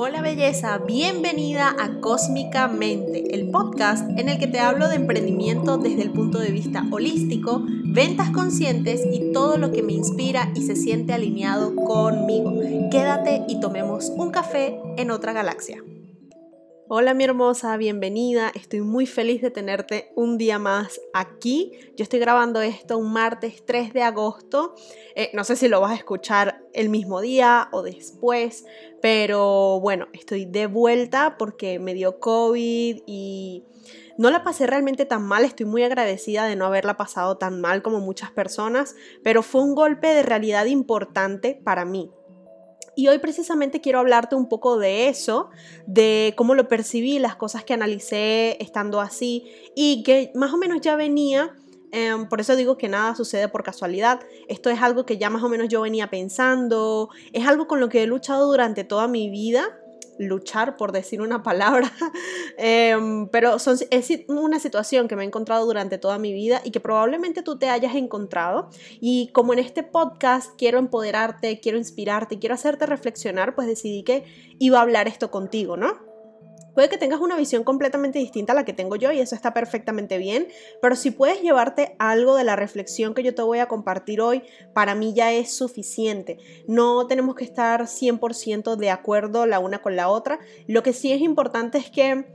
Hola belleza, bienvenida a Cósmicamente, el podcast en el que te hablo de emprendimiento desde el punto de vista holístico, ventas conscientes y todo lo que me inspira y se siente alineado conmigo. Quédate y tomemos un café en otra galaxia. Hola mi hermosa, bienvenida. Estoy muy feliz de tenerte un día más aquí. Yo estoy grabando esto un martes 3 de agosto. Eh, no sé si lo vas a escuchar el mismo día o después, pero bueno, estoy de vuelta porque me dio COVID y no la pasé realmente tan mal. Estoy muy agradecida de no haberla pasado tan mal como muchas personas, pero fue un golpe de realidad importante para mí. Y hoy precisamente quiero hablarte un poco de eso, de cómo lo percibí, las cosas que analicé estando así y que más o menos ya venía em, por eso digo que nada sucede por casualidad. Esto es algo que ya más o menos yo venía pensando. Es algo con lo que he luchado durante toda mi vida luchar, por decir una palabra, em, pero son, es una situación que me he encontrado durante toda mi vida y que probablemente tú te hayas encontrado. Y como en este podcast quiero empoderarte, quiero inspirarte, quiero hacerte reflexionar, pues decidí que iba a hablar esto contigo, ¿no? Puede que tengas una visión completamente distinta a la que tengo yo y eso está perfectamente bien, pero si puedes llevarte algo de la reflexión que yo te voy a compartir hoy, para mí ya es suficiente. No tenemos que estar 100% de acuerdo la una con la otra. Lo que sí es importante es que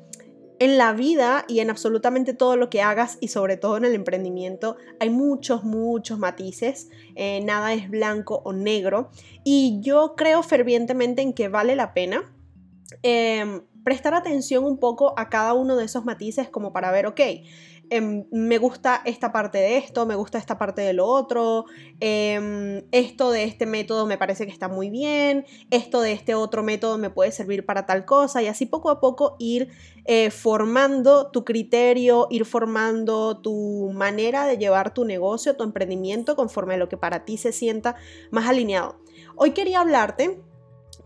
en la vida y en absolutamente todo lo que hagas y sobre todo en el emprendimiento hay muchos, muchos matices, eh, nada es blanco o negro y yo creo fervientemente en que vale la pena em, prestar atención un poco a cada uno de esos matices como para ver, ok, em, me gusta esta parte de esto, me gusta esta parte de lo otro, em, esto de este método me parece que está muy bien, esto de este otro método me puede servir para tal cosa y así poco a poco ir eh, formando tu criterio, ir formando tu manera de llevar tu negocio, tu emprendimiento conforme a lo que para ti se sienta más alineado. Hoy quería hablarte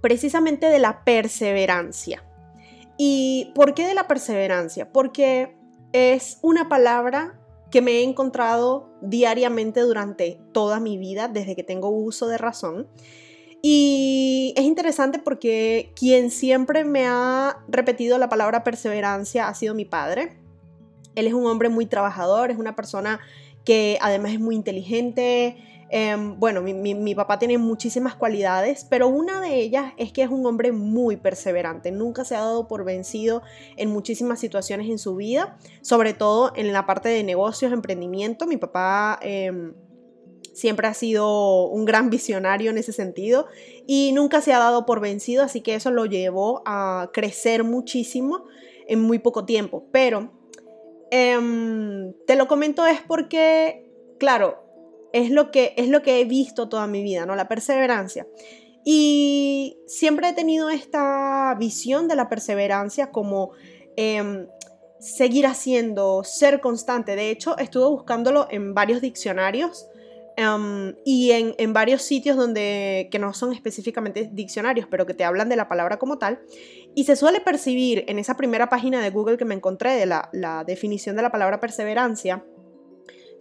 precisamente de la perseverancia. ¿Y por qué de la perseverancia? Porque es una palabra que me he encontrado diariamente durante toda mi vida, desde que tengo uso de razón. Y es interesante porque quien siempre me ha repetido la palabra perseverancia ha sido mi padre. Él es un hombre muy trabajador, es una persona que además es muy inteligente, Em, bueno, mi, papá tiene muchísimas cualidades, pero una de ellas es que es un hombre muy perseverante, nunca se ha dado por vencido en muchísimas situaciones en su vida, sobre todo en la parte de negocios, emprendimiento. Mi papá... Em, siempre ha sido un gran visionario en ese sentido y nunca se ha dado por vencido, así que eso lo llevó a crecer muchísimo en muy poco tiempo. Pero em, te lo comento es porque, claro, es lo que, es lo que he visto toda mi vida, ¿no? La perseverancia. Y siempre he tenido esta visión de la perseverancia como em, seguir haciendo, ser constante. De hecho, estuve buscándolo en varios diccionarios em, y en, en, varios sitios donde, que no son específicamente diccionarios, pero que te hablan de la palabra como tal. Y se suele percibir en esa primera página de Google que me encontré de la, la definición de la palabra perseverancia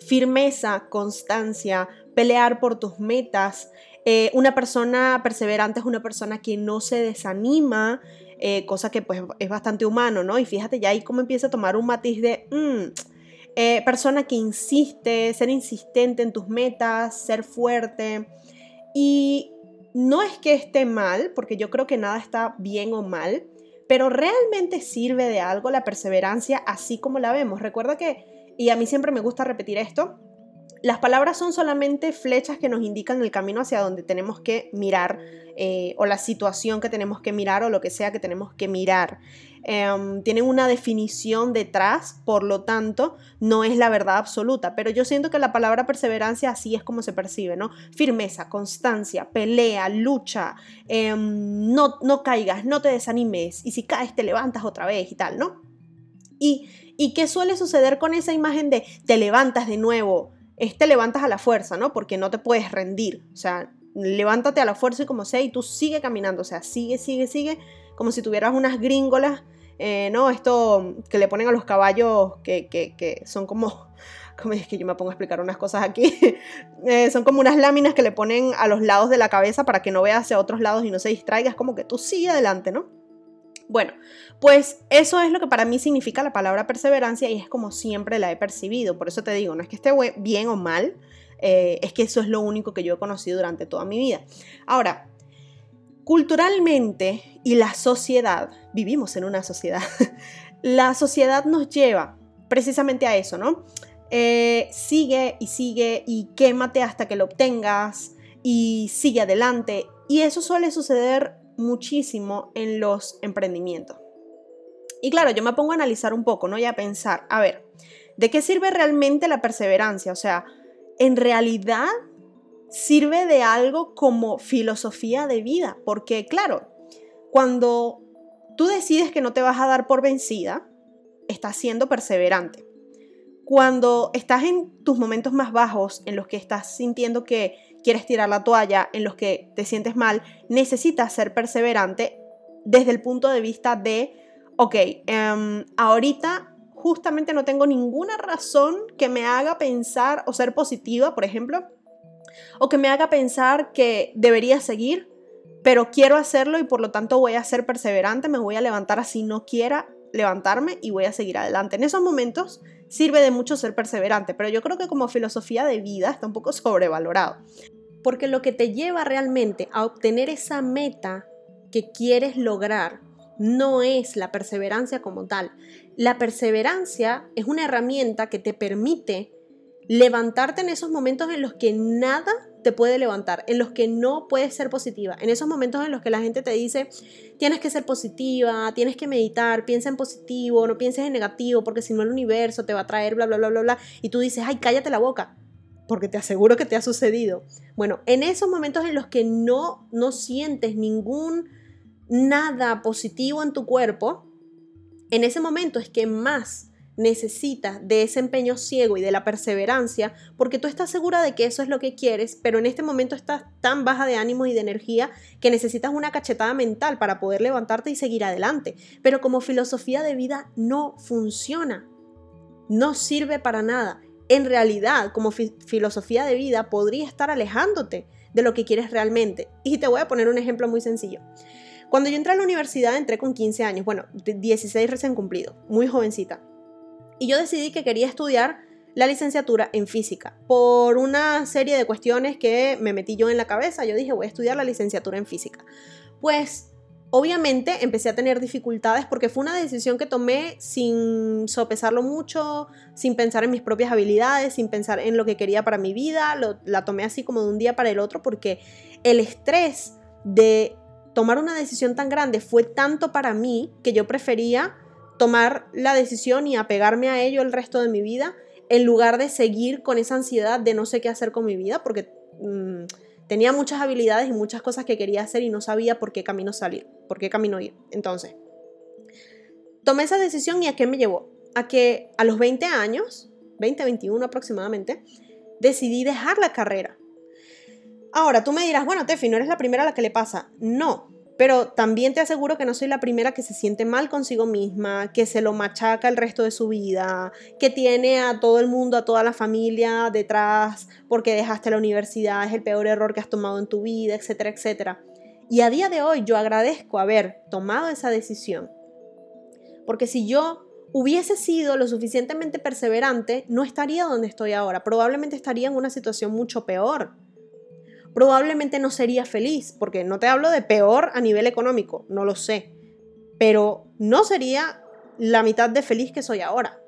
firmeza, constancia, pelear por tus metas. Eh, una persona perseverante es una persona que no se desanima, eh, cosa que pues es bastante humano, ¿no? Y fíjate ya ahí cómo empieza a tomar un matiz de mm, eh, persona que insiste, ser insistente en tus metas, ser fuerte. Y no es que esté mal, porque yo creo que nada está bien o mal, pero realmente sirve de algo la perseverancia así como la vemos. Recuerda que y a mí siempre me gusta repetir esto, las palabras son solamente flechas que nos indican el camino hacia donde tenemos que mirar eh, o la situación que tenemos que mirar o lo que sea que tenemos que mirar. Em, tienen una definición detrás, por lo tanto, no es la verdad absoluta. Pero yo siento que la palabra perseverancia así es como se percibe, ¿no? Firmeza, constancia, pelea, lucha, em, no, no caigas, no te desanimes y si caes te levantas otra vez y tal, ¿no? Y ¿Y qué suele suceder con esa imagen de te levantas de nuevo? Es te levantas a la fuerza, ¿no? Porque no te puedes rendir. O sea, levántate a la fuerza y como sea, y tú sigue caminando. O sea, sigue, sigue, sigue, como si tuvieras unas gringolas, eh, ¿no? Esto que le ponen a los caballos que, que, son como como es que yo me pongo a explicar unas cosas aquí, eh, son como unas láminas que le ponen a los lados de la cabeza para que no veas hacia otros lados y no se distraigas, como que tú sigue adelante, ¿no? Bueno, pues eso es lo que para mí significa la palabra perseverancia y es como siempre la he percibido. Por eso te digo, no es que esté bien o mal, eh, es que eso es lo único que yo he conocido durante toda mi vida. Ahora, culturalmente y la sociedad, vivimos en una sociedad, la sociedad nos lleva precisamente a eso, ¿no? Eh, sigue y sigue y quémate hasta que lo obtengas y sigue adelante. Y eso suele suceder muchísimo en los emprendimientos. Y claro, yo me pongo a analizar un poco, ¿no? Y a pensar, a ver, ¿de qué sirve realmente la perseverancia? O sea, ¿en realidad sirve de algo como filosofía de vida? Porque claro, cuando tú decides que no te vas a dar por vencida, estás siendo perseverante. Cuando estás en tus momentos más bajos, en los que estás sintiendo que quieres tirar la toalla, en los que te sientes mal, necesitas ser perseverante desde el punto de vista de, ok, em, ahorita justamente no tengo ninguna razón que me haga pensar o ser positiva, por ejemplo, o que me haga pensar que debería seguir, pero quiero hacerlo y por lo tanto voy a ser perseverante, me voy a levantar así no quiera levantarme y voy a seguir adelante. En esos momentos sirve de mucho ser perseverante, pero yo creo que como filosofía de vida está un poco sobrevalorado porque lo que te lleva realmente a obtener esa meta que quieres lograr no es la perseverancia como tal. La perseverancia es una herramienta que te permite levantarte en esos momentos en los que nada te puede levantar, en los que no puedes ser positiva, en esos momentos en los que la gente te dice, tienes que ser positiva, tienes que meditar, piensa en positivo, no pienses en negativo, porque si no el universo te va a traer bla, bla, bla, bla, bla, y tú dices, ay, cállate la boca, porque te aseguro que te ha sucedido. Bueno, en esos momentos en los que no, no sientes ningún nada positivo en tu cuerpo, en ese momento es que más necesitas de ese empeño ciego y de la perseverancia, porque tú estás segura de que eso es lo que quieres, pero en este momento estás tan baja de ánimo y de energía que necesitas una cachetada mental para poder levantarte y seguir adelante. Pero como filosofía de vida no funciona, no sirve para nada en realidad, como filosofía de vida, podría estar alejándote de lo que quieres realmente. Y te voy a poner un ejemplo muy sencillo. Cuando yo entré a la universidad, entré con 15 años, bueno, 16 recién cumplido, muy jovencita. Y yo decidí que quería estudiar la licenciatura en física. Por una serie de cuestiones que me metí yo en la cabeza, yo dije, voy a estudiar la licenciatura en física. Pues Obviamente empecé a tener dificultades porque fue una decisión que tomé sin sopesarlo mucho, sin pensar en mis propias habilidades, sin pensar en lo que quería para mi vida. la tomé así como de un día para el otro porque el estrés de tomar una decisión tan grande fue tanto para mí que yo prefería tomar la decisión y apegarme a ello el resto de mi vida en lugar de seguir con esa ansiedad de no sé qué hacer con mi vida porque... Mm, Tenía muchas habilidades y muchas cosas que quería hacer y no sabía por qué camino salir, por qué camino ir. Entonces, tomé esa decisión y a qué me llevó? A que a los 20 años, 20, 21 aproximadamente, decidí dejar la carrera. Ahora, tú me dirás, bueno, Tefi, no eres la primera a la que le pasa. No, pero también te aseguro que no soy la primera que se siente mal consigo misma, que se lo machaca el resto de su vida, que tiene a todo el mundo, a toda la familia detrás porque dejaste la universidad, es el peor error que has tomado en tu vida, etcétera, etcétera. Y a día de hoy yo agradezco haber tomado esa decisión. Porque si yo hubiese sido lo suficientemente perseverante, no estaría donde estoy ahora. Probablemente estaría en una situación mucho peor probablemente no sería feliz, porque no te hablo de peor a nivel económico, no lo sé, pero no sería la mitad de feliz que soy ahora.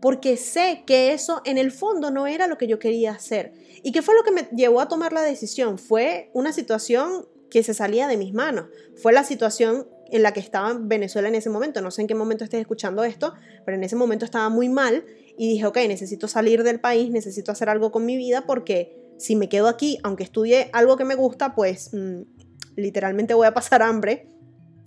Porque sé que eso en el fondo no era lo que yo quería hacer. ¿Y qué fue lo que me llevó a tomar la decisión? Fue una situación que se salía de mis manos. Fue la situación en la que estaba Venezuela en ese momento. No sé en qué momento estés escuchando esto, pero en ese momento estaba muy mal y dije, ok, necesito salir del país, necesito hacer algo con mi vida porque si me quedo aquí, aunque estudie algo que me gusta, pues mm, literalmente voy a pasar hambre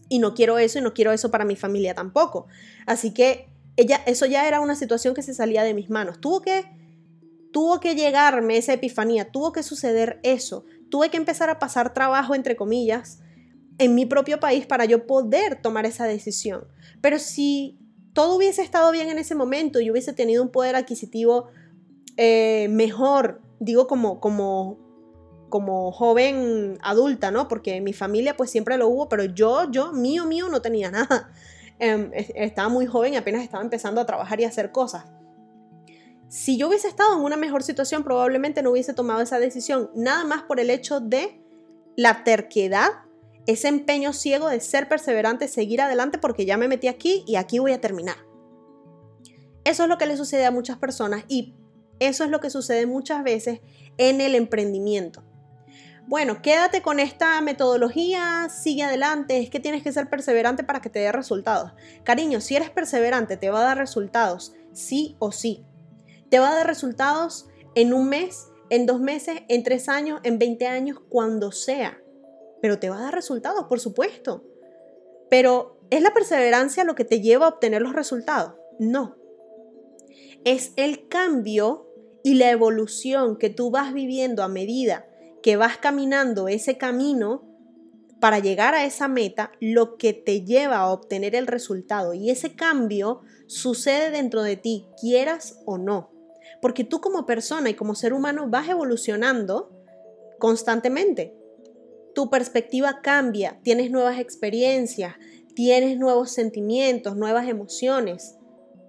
y no quiero eso y no quiero eso para mi familia tampoco. Así que ella, eso ya era una situación que se salía de mis manos. Tuvo que, tuvo que llegarme esa epifanía, tuvo que suceder eso. Tuve que empezar a pasar trabajo, entre comillas, en mi propio país para yo poder tomar esa decisión. Pero si todo hubiese estado bien en ese momento y hubiese tenido un poder adquisitivo eh, mejor digo como, como como joven adulta, ¿no? Porque mi familia pues siempre lo hubo, pero yo, yo, mío, mío, no tenía nada. Em, estaba muy joven y apenas estaba empezando a trabajar y a hacer cosas. Si yo hubiese estado en una mejor situación, probablemente no hubiese tomado esa decisión, nada más por el hecho de la terquedad, ese empeño ciego de ser perseverante, seguir adelante porque ya me metí aquí y aquí voy a terminar. Eso es lo que le sucede a muchas personas y eso es lo que sucede muchas veces en el emprendimiento bueno, quédate con esta metodología, sigue adelante, es que tienes que ser perseverante para que te dé resultados. Cariño, si eres perseverante, te va a dar resultados, sí o sí. Te va a dar resultados en un mes, en dos meses, en tres años, en 20 años, cuando sea. Pero te va a dar resultados, por supuesto. Pero ¿es la perseverancia lo que te lleva a obtener los resultados? No. Es el cambio y la evolución que tú vas viviendo a medida que vas caminando ese camino para llegar a esa meta, lo que te lleva a obtener el resultado. Y ese cambio sucede dentro de ti, quieras o no. Porque tú como persona y como ser humano vas evolucionando constantemente. Tu perspectiva cambia, tienes nuevas experiencias, tienes nuevos sentimientos, nuevas emociones.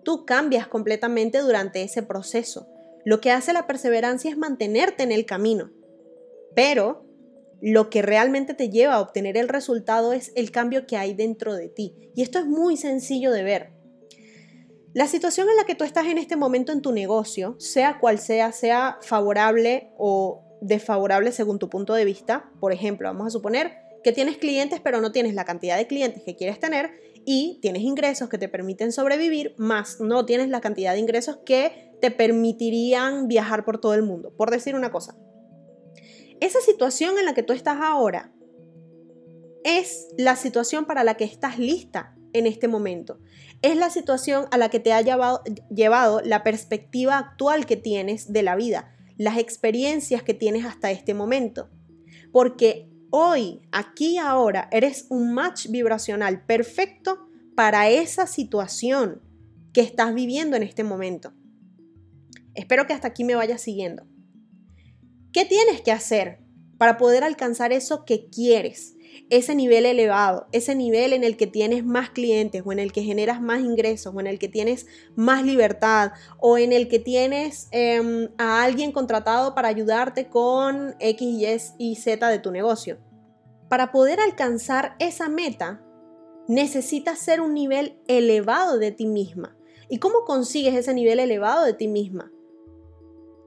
Tú cambias completamente durante ese proceso. Lo que hace la perseverancia es mantenerte en el camino pero lo que realmente te lleva a obtener el resultado es el cambio que hay dentro de ti. Y esto es muy sencillo de ver. La situación en la que tú estás en este momento en tu negocio, sea cual sea, sea favorable o desfavorable según tu punto de vista, por ejemplo, vamos a suponer que tienes clientes pero no tienes la cantidad de clientes que quieres tener y tienes ingresos que te permiten sobrevivir, más no tienes la cantidad de ingresos que te permitirían viajar por todo el mundo, por decir una cosa esa situación en la que tú estás ahora es la situación para la que estás lista en este momento. Es la situación a la que te ha llevado, la perspectiva actual que tienes de la vida, las experiencias que tienes hasta este momento. Porque hoy, aquí ahora, eres un match vibracional perfecto para esa situación que estás viviendo en este momento. Espero que hasta aquí me vayas siguiendo. ¿Qué tienes que hacer para poder alcanzar eso que quieres? Ese nivel elevado, ese nivel en el que tienes más clientes o en el que generas más ingresos o en el que tienes más libertad o en el que tienes em, a alguien contratado para ayudarte con X, Y y Z de tu negocio. Para poder alcanzar esa meta, necesitas ser un nivel elevado de ti misma. ¿Y cómo consigues ese nivel elevado de ti misma?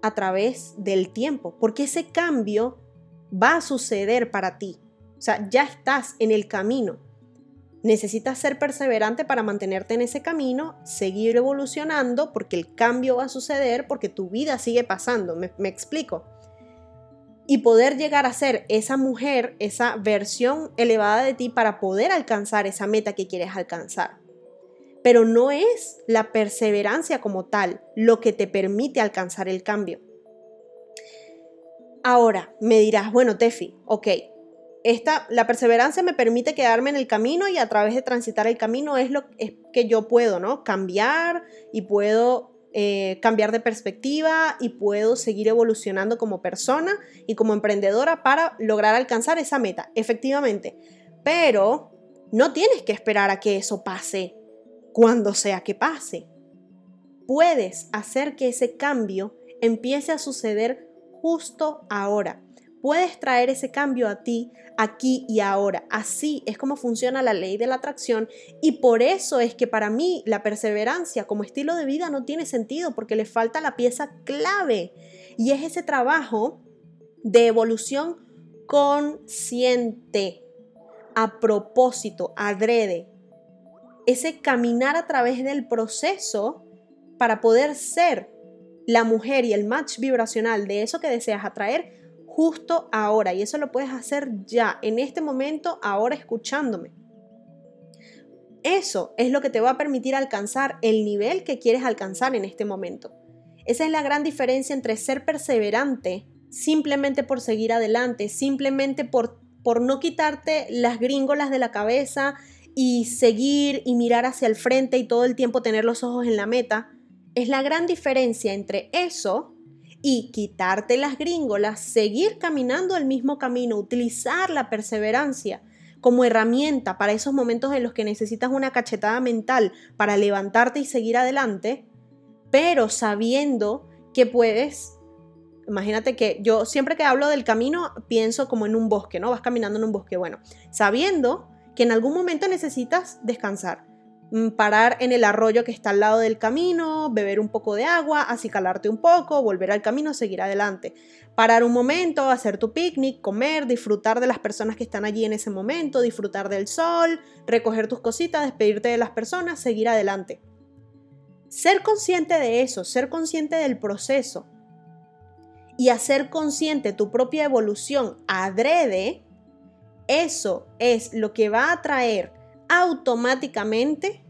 A través del tiempo, porque ese cambio va a suceder para ti. O sea, ya estás en el camino. Necesitas ser perseverante para mantenerte en ese camino, seguir evolucionando, porque el cambio va a suceder, porque tu vida sigue pasando. Me, explico. Y poder llegar a ser esa mujer, esa versión elevada de ti para poder alcanzar esa meta que quieres alcanzar pero no es la perseverancia como tal lo que te permite alcanzar el cambio. Ahora, me dirás, bueno, Tefi, ok, esta, la perseverancia me permite quedarme en el camino y a través de transitar el camino es lo que yo puedo, ¿no? Cambiar y puedo eh, cambiar de perspectiva y puedo seguir evolucionando como persona y como emprendedora para lograr alcanzar esa meta, efectivamente. Pero no tienes que esperar a que eso pase cuando sea que pase. Puedes hacer que ese cambio empiece a suceder justo ahora. Puedes traer ese cambio a ti aquí y ahora. Así es como funciona la ley de la atracción y por eso es que para mí la perseverancia como estilo de vida no tiene sentido porque le falta la pieza clave y es ese trabajo de evolución consciente, a propósito, adrede, ese caminar a través del proceso para poder ser la mujer y el match vibracional de eso que deseas atraer justo ahora. Y eso lo puedes hacer ya, en este momento, ahora escuchándome. Eso es lo que te va a permitir alcanzar el nivel que quieres alcanzar en este momento. Esa es la gran diferencia entre ser perseverante simplemente por seguir adelante, simplemente por, por no quitarte las gringolas de la cabeza y seguir y mirar hacia el frente y todo el tiempo tener los ojos en la meta, es la gran diferencia entre eso y quitarte las gringolas, seguir caminando el mismo camino, utilizar la perseverancia como herramienta para esos momentos en los que necesitas una cachetada mental para levantarte y seguir adelante, pero sabiendo que puedes Imagínate que yo siempre que hablo del camino pienso como en un bosque, ¿no? Vas caminando en un bosque. Bueno, sabiendo que en algún momento necesitas descansar, mm, parar en el arroyo que está al lado del camino, beber un poco de agua, acicalarte un poco, volver al camino, seguir adelante. Parar un momento, hacer tu picnic, comer, disfrutar de las personas que están allí en ese momento, disfrutar del sol, recoger tus cositas, despedirte de las personas, seguir adelante. Ser consciente de eso, ser consciente del proceso y hacer consciente tu propia evolución adrede, eso es lo que va a traer automáticamente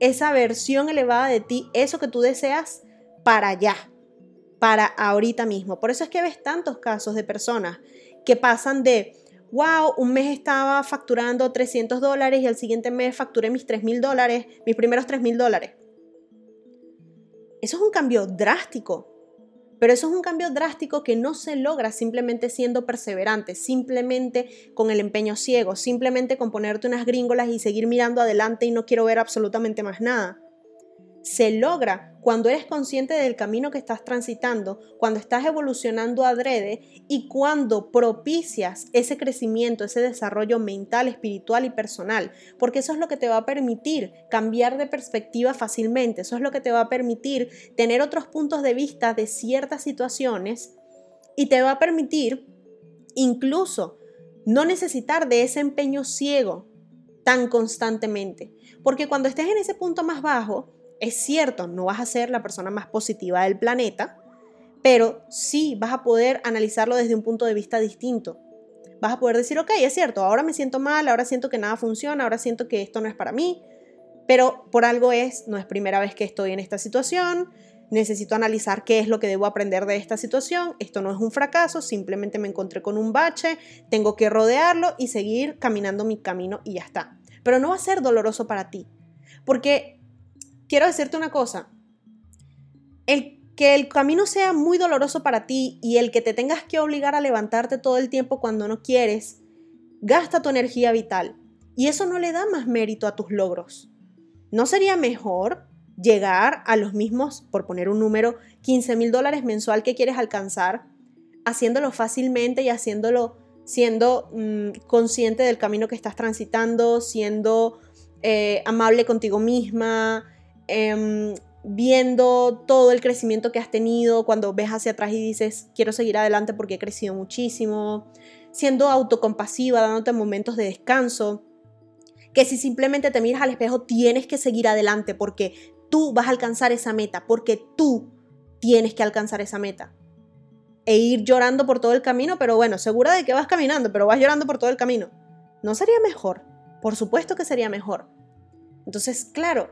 esa versión elevada de ti, eso que tú deseas para allá, para ahorita mismo. Por eso es que ves tantos casos de personas que pasan de, wow, un mes estaba facturando 300 dólares y al siguiente mes facturé mis 3 mil dólares, mis primeros 3 mil dólares. Eso es un cambio drástico. Pero eso es un cambio drástico que no se logra simplemente siendo perseverante, simplemente con el empeño ciego, simplemente con ponerte unas gringolas y seguir mirando adelante y no quiero ver absolutamente más nada se logra cuando eres consciente del camino que estás transitando, cuando estás evolucionando adrede y cuando propicias ese crecimiento, ese desarrollo mental, espiritual y personal, porque eso es lo que te va a permitir cambiar de perspectiva fácilmente, eso es lo que te va a permitir tener otros puntos de vista de ciertas situaciones y te va a permitir incluso no necesitar de ese empeño ciego tan constantemente, porque cuando estés en ese punto más bajo, es cierto, no vas a ser la persona más positiva del planeta, pero sí vas a poder analizarlo desde un punto de vista distinto. Vas a poder decir, ok, es cierto, ahora me siento mal, ahora siento que nada funciona, ahora siento que esto no es para mí, pero por algo es, no es primera vez que estoy en esta situación, necesito analizar qué es lo que debo aprender de esta situación, esto no es un fracaso, simplemente me encontré con un bache, tengo que rodearlo y seguir caminando mi camino y ya está. Pero no va a ser doloroso para ti, porque quiero decirte una cosa. El que el camino sea muy doloroso para ti y el que te tengas que obligar a levantarte todo el tiempo cuando no quieres, gasta tu energía vital. Y eso no le da más mérito a tus logros. ¿No sería mejor llegar a los mismos, por poner un número, 15 mil dólares mensual que quieres alcanzar, haciéndolo fácilmente y haciéndolo siendo mm, consciente del camino que estás transitando, siendo eh, amable contigo misma, Em, viendo todo el crecimiento que has tenido, cuando ves hacia atrás y dices, quiero seguir adelante porque he crecido muchísimo, siendo autocompasiva, dándote momentos de descanso, que si simplemente te miras al espejo tienes que seguir adelante porque tú vas a alcanzar esa meta, porque tú tienes que alcanzar esa meta. E ir llorando por todo el camino, pero bueno, segura de que vas caminando, pero vas llorando por todo el camino. ¿No sería mejor? Por supuesto que sería mejor. Entonces, claro,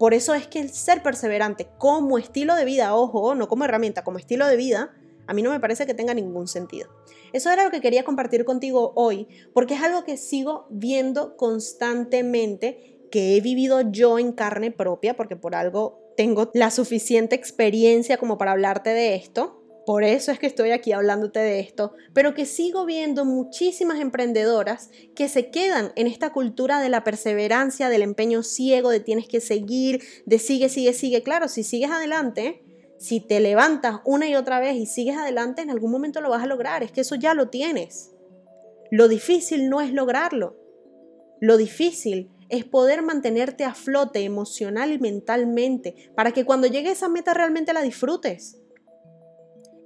por eso es que el ser perseverante como estilo de vida, ojo, no como herramienta, como estilo de vida, a mí no me parece que tenga ningún sentido. Eso era lo que quería compartir contigo hoy, porque es algo que sigo viendo constantemente, que he vivido yo en carne propia, porque por algo tengo la suficiente experiencia como para hablarte de esto por eso es que estoy aquí hablándote de esto, pero que sigo viendo muchísimas emprendedoras que se quedan en esta cultura de la perseverancia, del empeño ciego, de tienes que seguir, de sigue, sigue, sigue. Claro, si sigues adelante, si te levantas una y otra vez y sigues adelante, en algún momento lo vas a lograr. Es que eso ya lo tienes. Lo difícil no es lograrlo. Lo difícil es poder mantenerte a flote emocional y mentalmente para que cuando llegue esa meta realmente la disfrutes.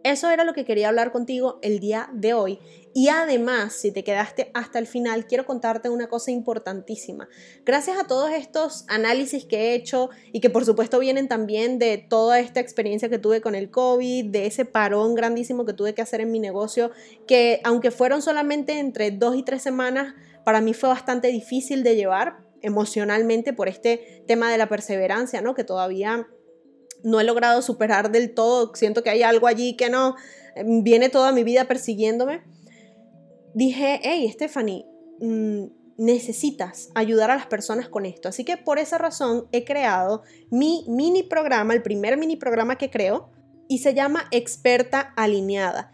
Eso era lo que quería hablar contigo el día de hoy. Y además, si te quedaste hasta el final, quiero contarte una cosa importantísima. Gracias a todos estos análisis que he hecho y que por supuesto vienen también de toda esta experiencia que tuve con el COVID, de ese parón grandísimo que tuve que hacer en mi negocio, que aunque fueron solamente entre dos y tres semanas, para mí fue bastante difícil de llevar emocionalmente por este tema de la perseverancia, ¿no? Que todavía no he logrado superar del todo, siento que hay algo allí que no, em, viene toda mi vida persiguiéndome, dije, hey, Stephanie, mm, necesitas ayudar a las personas con esto. Así que por esa razón he creado mi mini programa, el primer mini programa que creo, y se llama experta alineada.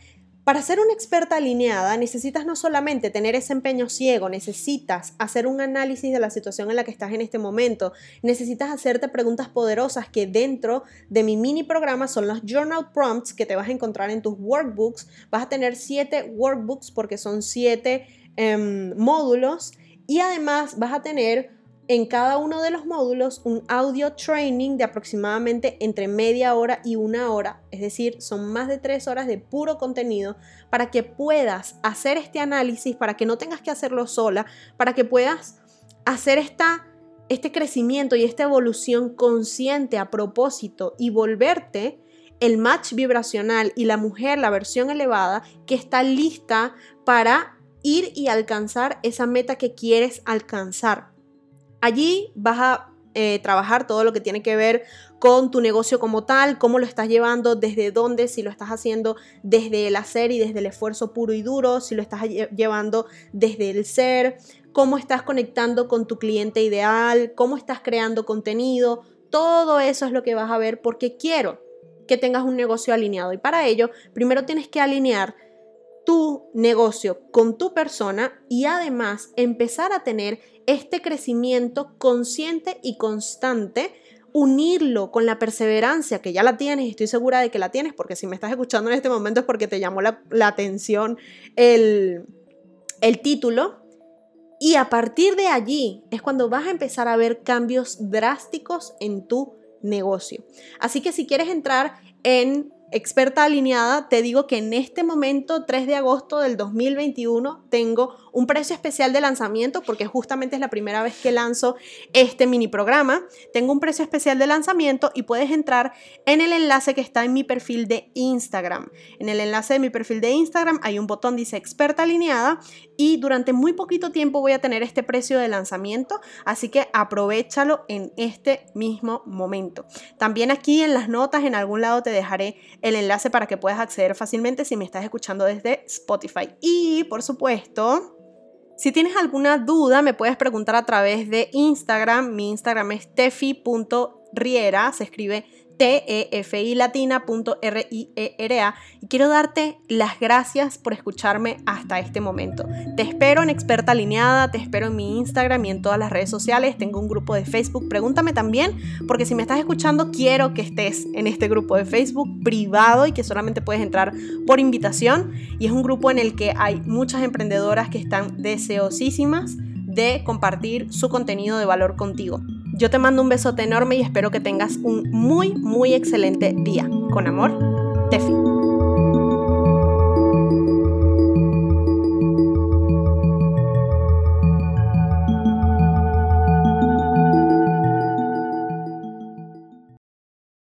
Para ser una experta alineada necesitas no solamente tener ese empeño ciego, necesitas hacer un análisis de la situación en la que estás en este momento, necesitas hacerte preguntas poderosas que dentro de mi mini programa son los journal prompts que te vas a encontrar en tus workbooks. Vas a tener siete workbooks porque son siete em, módulos y además vas a tener en cada uno de los módulos un audio training de aproximadamente entre media hora y una hora, es decir, son más de tres horas de puro contenido para que puedas hacer este análisis, para que no tengas que hacerlo sola, para que puedas hacer esta, este crecimiento y esta evolución consciente a propósito y volverte el match vibracional y la mujer, la versión elevada, que está lista para ir y alcanzar esa meta que quieres alcanzar. Allí vas a eh, trabajar todo lo que tiene que ver con tu negocio como tal, cómo lo estás llevando, desde dónde, si lo estás haciendo desde el hacer y desde el esfuerzo puro y duro, si lo estás llevando desde el ser, cómo estás conectando con tu cliente ideal, cómo estás creando contenido, todo eso es lo que vas a ver porque quiero que tengas un negocio alineado. Y para ello primero tienes que alinear tu negocio con tu persona y además empezar a tener este crecimiento consciente y constante, unirlo con la perseverancia que ya la tienes estoy segura de que la tienes porque si me estás escuchando en este momento es porque te llamó la, atención el, el título. Y a partir de allí es cuando vas a empezar a ver cambios drásticos en tu negocio. Así que si quieres entrar en experta alineada, te digo que en este momento, 3 de agosto del 2021, tengo un precio especial de lanzamiento porque justamente es la primera vez que lanzo este mini programa. Tengo un precio especial de lanzamiento y puedes entrar en el enlace que está en mi perfil de Instagram. En el enlace de mi perfil de Instagram hay un botón dice experta alineada y durante muy poquito tiempo voy a tener este precio de lanzamiento, así que aprovechalo en este mismo momento. También aquí en las notas en algún lado te dejaré el enlace para que puedas acceder fácilmente si me estás escuchando desde Spotify. Y por supuesto, si tienes alguna duda, me puedes preguntar a través de Instagram. Mi Instagram es tefi.riera, se escribe T-E-F-I latina.R-I-E-R-A y quiero darte las gracias por escucharme hasta este momento. Te espero en Experta Alineada, te espero en mi Instagram y en todas las redes sociales. Tengo un grupo de Facebook. Pregúntame también, porque si me estás escuchando, quiero que estés en este grupo de Facebook privado y que solamente puedes entrar por invitación. Y es un grupo en el que hay muchas emprendedoras que están deseosísimas de compartir su contenido de valor contigo. Yo te mando un besote enorme y espero que tengas un muy, muy excelente día. Con amor, Tefi.